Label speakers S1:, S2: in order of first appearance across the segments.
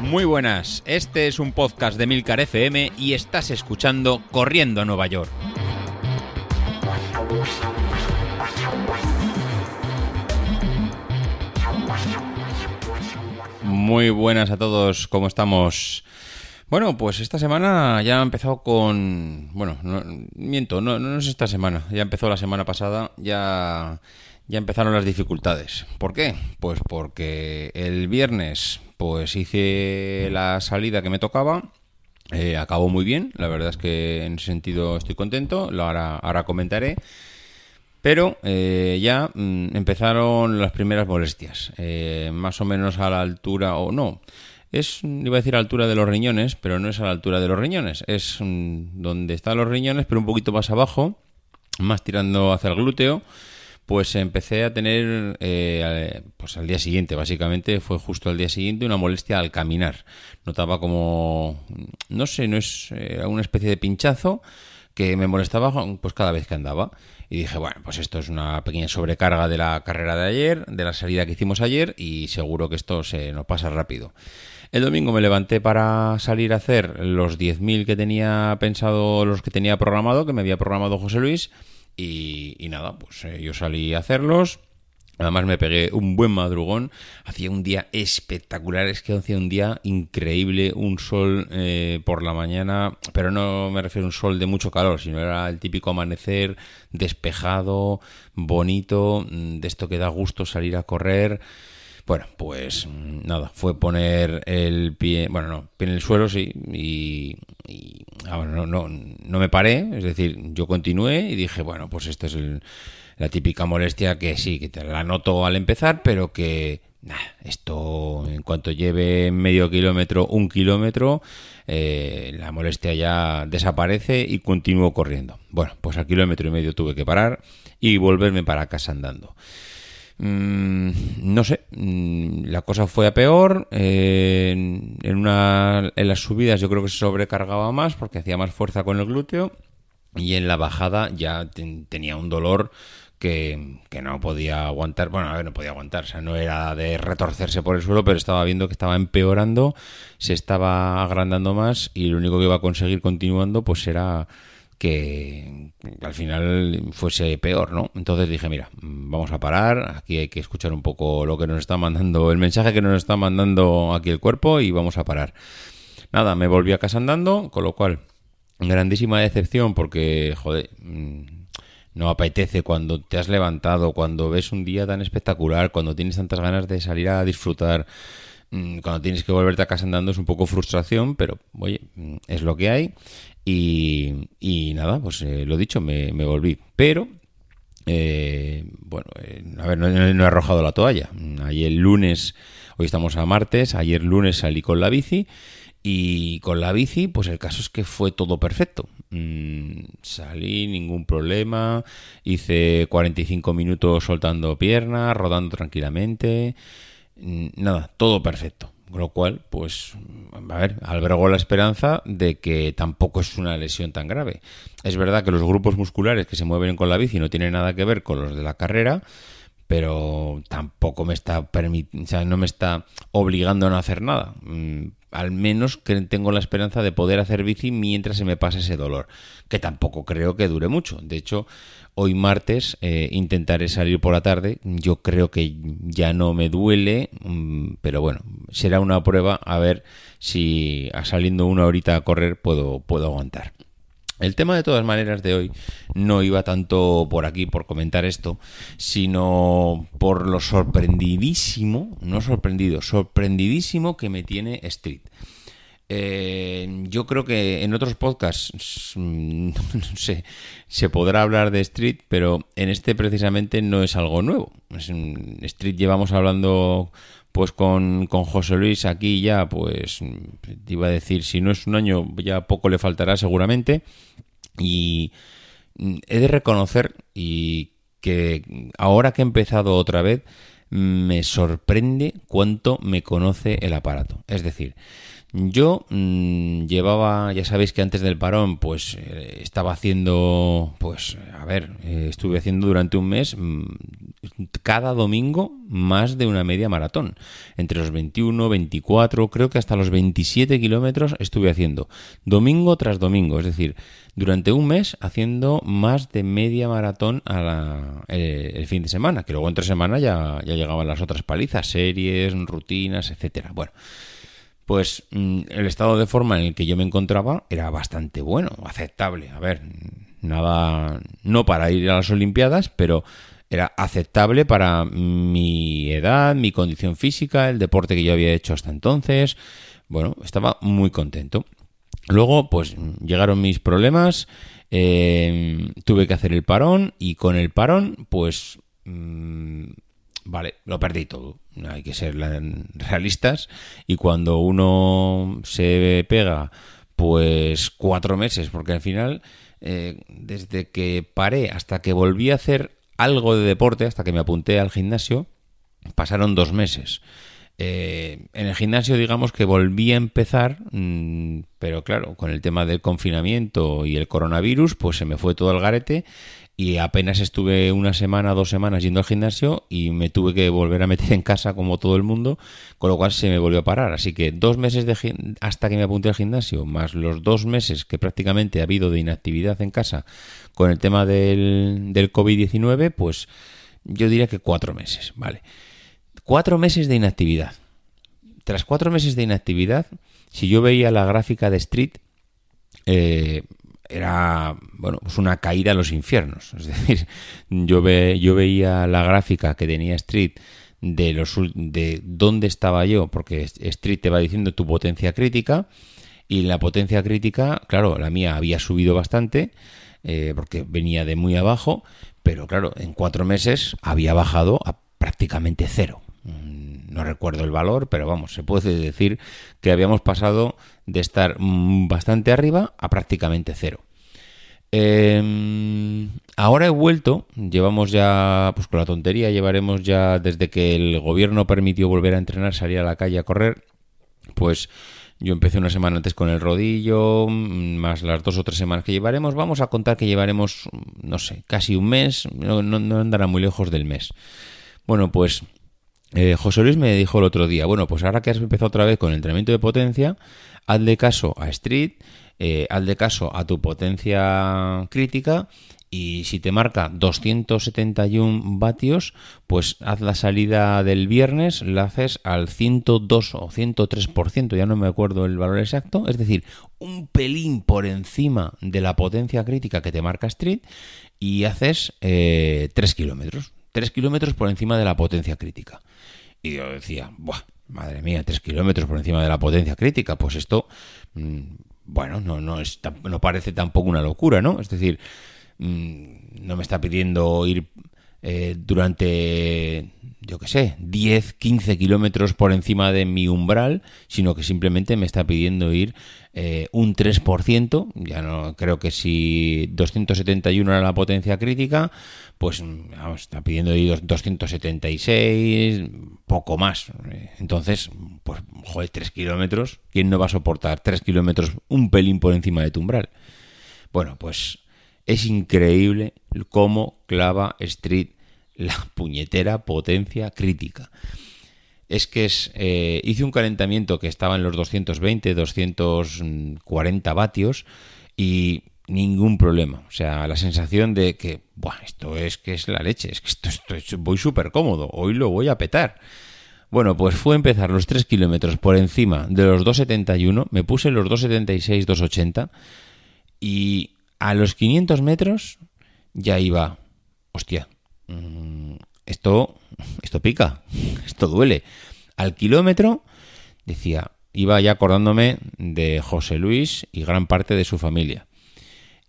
S1: Muy buenas, este es un podcast de Milcar FM y estás escuchando Corriendo a Nueva York. Muy buenas a todos, ¿cómo estamos? Bueno, pues esta semana ya ha empezado con... Bueno, no, miento, no, no es esta semana, ya empezó la semana pasada, ya, ya empezaron las dificultades. ¿Por qué? Pues porque el viernes pues hice la salida que me tocaba, eh, acabó muy bien, la verdad es que en ese sentido estoy contento, lo ahora, ahora comentaré. Pero eh, ya mm, empezaron las primeras molestias, eh, más o menos a la altura, o no, es, iba a decir a la altura de los riñones, pero no es a la altura de los riñones, es mm, donde están los riñones, pero un poquito más abajo, más tirando hacia el glúteo, pues empecé a tener, eh, pues al día siguiente, básicamente, fue justo al día siguiente, una molestia al caminar. Notaba como, no sé, no es una especie de pinchazo que me molestaba pues cada vez que andaba. Y dije, bueno, pues esto es una pequeña sobrecarga de la carrera de ayer, de la salida que hicimos ayer, y seguro que esto se nos pasa rápido. El domingo me levanté para salir a hacer los 10.000 que tenía pensado, los que tenía programado, que me había programado José Luis, y, nada, pues eh, yo salí a hacerlos. Además me pegué un buen madrugón, hacía un día espectacular, es que hacía un día increíble, un sol eh, por la mañana, pero no me refiero a un sol de mucho calor, sino era el típico amanecer despejado, bonito, mm, de esto que da gusto salir a correr. Bueno, pues nada, fue poner el pie, bueno, no, pie en el suelo, sí, y, ah, no, no, no me paré, es decir, yo continué y dije, bueno, pues esto es el la típica molestia que sí, que te la noto al empezar, pero que esto en cuanto lleve medio kilómetro, un kilómetro, eh, la molestia ya desaparece y continúo corriendo. Bueno, pues al kilómetro y medio tuve que parar y volverme para casa andando. Mm, no sé, mm, la cosa fue a peor. Eh, en, una, en las subidas yo creo que se sobrecargaba más porque hacía más fuerza con el glúteo y en la bajada ya tenía un dolor que, no podía aguantar, bueno, a ver, no podía aguantar, o sea, no era de retorcerse por el suelo, pero estaba viendo que estaba empeorando, se estaba agrandando más y lo único que iba a conseguir continuando pues era que al final fuese peor, ¿no? Entonces dije, mira, vamos a parar, aquí hay que escuchar un poco lo que nos está mandando, el mensaje que nos está mandando aquí el cuerpo y vamos a parar. Nada, me volví a casa andando, con lo cual, grandísima decepción porque, joder, no apetece cuando te has levantado, cuando ves un día tan espectacular, cuando tienes tantas ganas de salir a disfrutar, mm, cuando tienes que volverte a casa andando es un poco frustración, pero oye, mm, es lo que hay. Y, y nada, pues eh, lo dicho, me, volví. Pero, eh, bueno, eh, a ver, no, he arrojado la toalla. Ayer lunes, hoy estamos a martes, ayer lunes salí con la bici y con la bici, pues el caso es que fue todo perfecto. Mm, salí, ningún problema, hice 45 minutos soltando piernas, rodando tranquilamente, mm, nada, todo perfecto. Con lo cual, pues, a ver, albergó la esperanza de que tampoco es una lesión tan grave. Es verdad que los grupos musculares que se mueven con la bici no tienen nada que ver con los de la carrera, pero tampoco me está o sea, no me está obligando a no hacer nada. Al menos tengo la esperanza de poder hacer bici mientras se me pase ese dolor, que tampoco creo que dure mucho. De hecho, hoy martes eh, intentaré salir por la tarde. Yo creo que ya no me duele, mm, pero bueno, será una prueba a ver si saliendo una horita a correr puedo, puedo aguantar. El tema de todas maneras de hoy no iba tanto por aquí por comentar esto, sino por lo sorprendidísimo, no sorprendido, sorprendidísimo que me tiene Street. Eh, yo creo que en otros podcasts mm, no sé, se podrá hablar de Street, pero en este precisamente no es algo nuevo. Street llevamos hablando pues con, con, José Luis aquí ya, pues te iba a decir, si no es un año, ya poco le faltará seguramente. Y he de reconocer y que ahora que he empezado otra vez, me sorprende cuánto me conoce el aparato. Es decir, yo mmm, llevaba, ya sabéis que antes del parón, pues eh, estaba haciendo, pues, a ver, eh, estuve haciendo durante un mes mmm, cada domingo más de una media maratón. Entre los 21, 24, creo que hasta los 27 kilómetros estuve haciendo. Domingo tras domingo, es decir, durante un mes haciendo más de media maratón a la, eh, el fin de semana, que luego entre semana ya, ya llegaban las otras palizas, series, rutinas, etcétera. Bueno pues mm, el estado de forma en el que yo me encontraba era bastante bueno, aceptable. A ver, nada, no para ir a las Olimpiadas, pero era aceptable para mi edad, mi condición física, el deporte que yo había hecho hasta entonces. Bueno, estaba muy contento. Luego, pues llegaron mis problemas, eh, tuve que hacer el parón y con el parón, pues, mmm, vale, lo perdí todo. Hay que ser realistas. Y cuando uno se pega pues cuatro meses porque al final eh, desde que paré hasta que volví a hacer algo de deporte hasta que me apunté al gimnasio pasaron dos meses eh, en el gimnasio digamos que volví a empezar mmm, pero claro con el tema del confinamiento y el coronavirus pues se me fue todo al garete y apenas estuve una semana, dos semanas yendo al gimnasio y me tuve que volver a meter en casa como todo el mundo, con lo cual se me volvió a parar. Así que dos meses de hasta que me apunté al gimnasio, más los dos meses que prácticamente ha habido de inactividad en casa con el tema del, del COVID-19, pues yo diría que cuatro meses, ¿vale? Cuatro meses de inactividad. Tras cuatro meses de inactividad, si yo veía la gráfica de Street, eh, era bueno pues una caída a los infiernos es decir yo ve, yo veía la gráfica que tenía Street de los de dónde estaba yo porque Street te va diciendo tu potencia crítica y la potencia crítica claro la mía había subido bastante eh, porque venía de muy abajo pero claro en cuatro meses había bajado a prácticamente cero no recuerdo el valor pero vamos se puede decir que habíamos pasado de estar mm, bastante arriba a prácticamente cero. Eh, ahora he vuelto, llevamos ya, pues con la tontería, llevaremos ya desde que el gobierno permitió volver a entrenar, salir a la calle a correr, pues yo empecé una semana antes con el rodillo, mm, más las dos o tres semanas que llevaremos, vamos a contar que llevaremos, no sé, casi un mes, no, no andará muy lejos del mes. Bueno, pues eh, José Luis me dijo el otro día, bueno, pues ahora que has empezado otra vez con el entrenamiento de potencia, hazle caso a Street, eh, hazle caso a tu potencia crítica y si te marca 271 vatios, pues haz la salida del viernes, la haces al 102 o 103%, ya no me acuerdo el valor exacto, es decir, un pelín por encima de la potencia crítica que te marca Street y haces eh, 3 kilómetros, 3 kilómetros por encima de la potencia crítica. Y yo decía, Buah, madre mía, 3 kilómetros por encima de la potencia crítica, pues esto, mmm, bueno, no, no, no parece tampoco una locura, ¿no? Es decir, mmm, no me está pidiendo ir eh, durante, yo qué sé, 10, 15 kilómetros por encima de mi umbral, sino que simplemente me está pidiendo ir eh, un 3%, ya no creo que si 271 era la potencia crítica, pues está pidiendo ahí 276, poco más. Entonces, pues, joder, 3 kilómetros, ¿quién no va a soportar 3 kilómetros un pelín por encima de tu umbral? Bueno, pues es increíble cómo clava Street la puñetera potencia crítica. Es que es, eh, hice un calentamiento que estaba en los 220, 240 vatios y ningún problema. O sea, la sensación de que, esto es que es la leche, es que esto, esto voy súper cómodo, hoy lo voy a petar. Bueno, pues fue empezar los 3 kilómetros por encima de los 271, me puse los 276, 280 y a los 500 metros ya iba, hostia, esto, esto pica, esto duele. Al kilómetro decía, iba ya acordándome de José Luis y gran parte de su familia.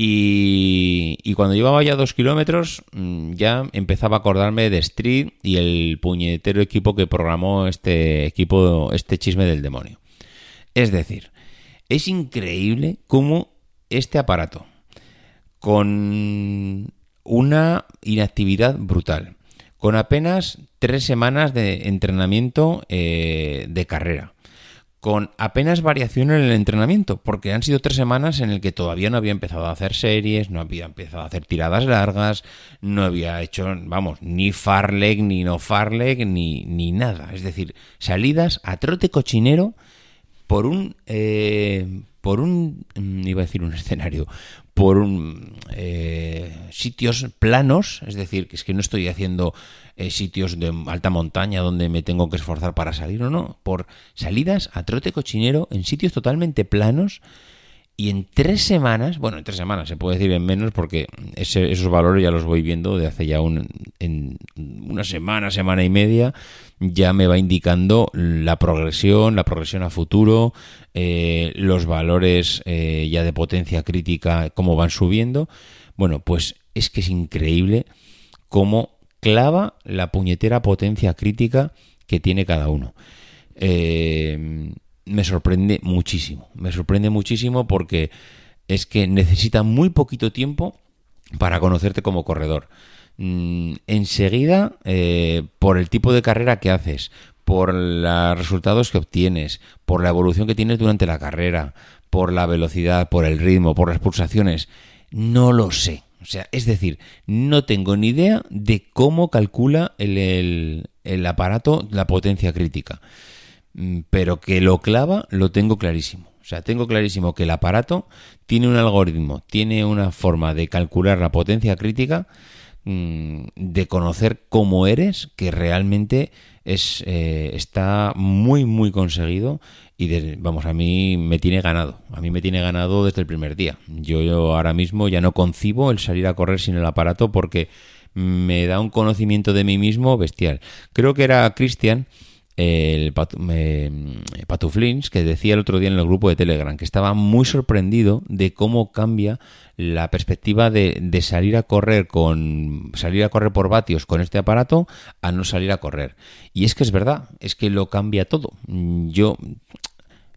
S1: Y, y, cuando llevaba ya dos kilómetros, mm, ya empezaba a acordarme de Street y el puñetero equipo que programó este equipo, este chisme del demonio. Es decir, es increíble cómo este aparato, con una inactividad brutal, con apenas tres semanas de entrenamiento eh, de carrera con apenas variación en el entrenamiento, porque han sido tres semanas en el que todavía no había empezado a hacer series, no había empezado a hacer tiradas largas, no había hecho, vamos, ni farleg, ni no farleg, ni, ni nada. Es decir, salidas a trote cochinero por un, eh, por un, mm, iba a decir un escenario, por un, eh, sitios planos, es decir, que es que no estoy haciendo eh, sitios de alta montaña donde me tengo que esforzar para salir o no, por salidas a trote cochinero en sitios totalmente planos y en tres semanas, bueno, en tres semanas, se puede decir en menos porque esos valores ya los voy viendo de hace ya un, en una semana, semana y media, ya me va indicando la progresión, la progresión a futuro, eh, los valores eh, ya de potencia crítica, cómo van subiendo. Bueno, pues es que es increíble cómo clava la puñetera potencia crítica que tiene cada uno. Eh, me sorprende muchísimo. Me sorprende muchísimo porque es que necesita muy poquito tiempo para conocerte como corredor. Mm, enseguida, eh, por el tipo de carrera que haces, por los resultados que obtienes, por la evolución que tienes durante la carrera, por la velocidad, por el ritmo, por las pulsaciones, no lo sé. O sea, es decir, no tengo ni idea de cómo calcula el, el aparato la potencia crítica. Mm, pero que lo clava lo tengo clarísimo. O sea, tengo clarísimo que el aparato tiene un algoritmo, tiene una forma de calcular la potencia crítica, de conocer cómo eres, que realmente es, eh, está muy, muy conseguido y vamos, a mí me tiene ganado, a mí me tiene ganado desde el primer día. Yo, yo ahora mismo ya no concibo el salir a correr sin el aparato porque me da un conocimiento de mí mismo bestial. Creo que era Cristian el Patuflins, que decía el otro día en el grupo de Telegram, que estaba muy sorprendido de cómo cambia la perspectiva de, salir a correr con salir a correr por vatios con este aparato a no salir a correr. Y es que es verdad, es que lo cambia todo. Yo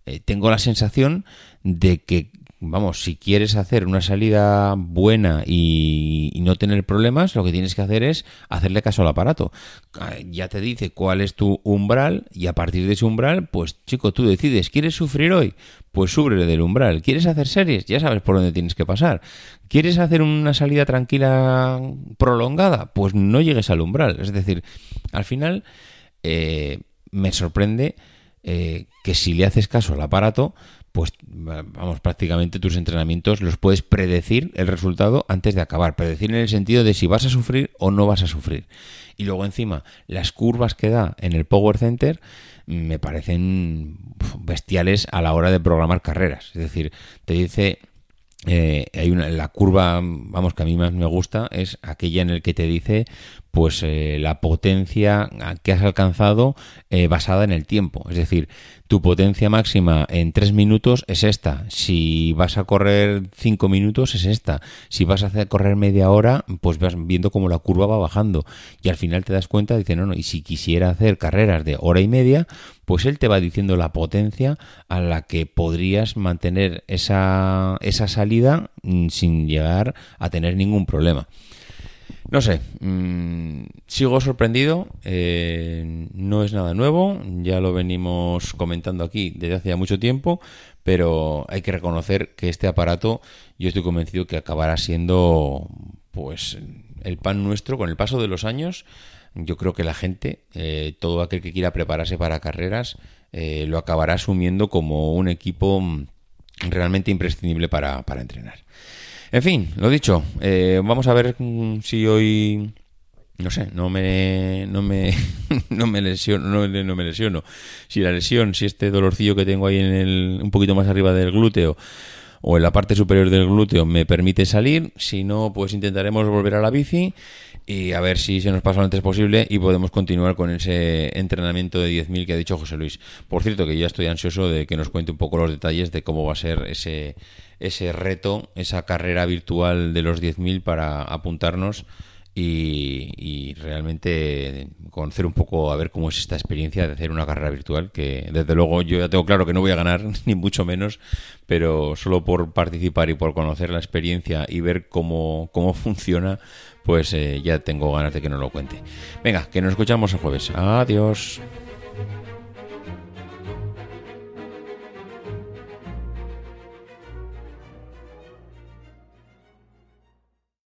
S1: eh, tengo la sensación de que vamos, si quieres hacer una salida buena y, no tener problemas, lo que tienes que hacer es hacerle caso al aparato. Ah, ya te dice cuál es tu umbral y a partir de ese umbral, pues chico, tú decides, ¿quieres sufrir hoy? Pues sufre del umbral. ¿Quieres hacer series? Ya sabes por dónde tienes que pasar. ¿Quieres hacer una salida tranquila prolongada? Pues no llegues al umbral. Es decir, al final eh, me sorprende eh, que si le haces caso al aparato, pues vamos, prácticamente tus entrenamientos los puedes predecir el resultado antes de acabar. Predecir en el sentido de si vas a sufrir o no vas a sufrir. Y luego encima, las curvas que da en el Power Center me parecen bestiales a la hora de programar carreras. Es decir, te dice eh, hay una, la curva, vamos, que a mí más me gusta, es aquella en el que te dice, pues, eh, la potencia que has alcanzado eh, basada en el tiempo. Es decir, tu potencia máxima en 3 minutos es esta. Si vas a correr 5 minutos es esta. Si vas a hacer correr media hora, pues vas viendo cómo la curva va bajando. Y al final te das cuenta, dice, no, no, y si quisiera hacer carreras de hora y media, pues él te va diciendo la potencia a la que podrías mantener esa, esa salida mm, sin llegar a tener ningún problema. No sé, mm, sigo sorprendido, eh, no es nada nuevo, ya lo venimos comentando aquí desde hace mucho tiempo, pero hay que reconocer que este aparato yo estoy convencido que acabará siendo pues el pan nuestro con el paso de los años. Yo creo que la gente, eh, todo aquel que quiera prepararse para carreras, eh, lo acabará asumiendo como un equipo mm, realmente imprescindible para, para entrenar. En fin, lo dicho, eh, vamos a ver si hoy no sé, no me, no me, no me lesiono, no, me lesiono. Si la lesión, si este dolorcillo que tengo ahí en el, un poquito más arriba del glúteo o en la parte superior del glúteo me permite salir, si no, pues intentaremos volver a la bici y a ver si se nos pasa lo antes posible y podemos continuar con ese entrenamiento de 10.000 que ha dicho José Luis. Por cierto, que ya estoy ansioso de que nos cuente un poco los detalles de cómo va a ser ese, ese reto, esa carrera virtual de los 10.000 para apuntarnos y, realmente conocer un poco, a ver cómo es esta experiencia de hacer una carrera virtual, que desde luego yo ya tengo claro que no voy a ganar, ni mucho menos, pero solo por participar y por conocer la experiencia y ver cómo, cómo funciona, pues eh, ya tengo ganas de que nos lo cuente. Venga, que nos escuchamos el jueves. Adiós.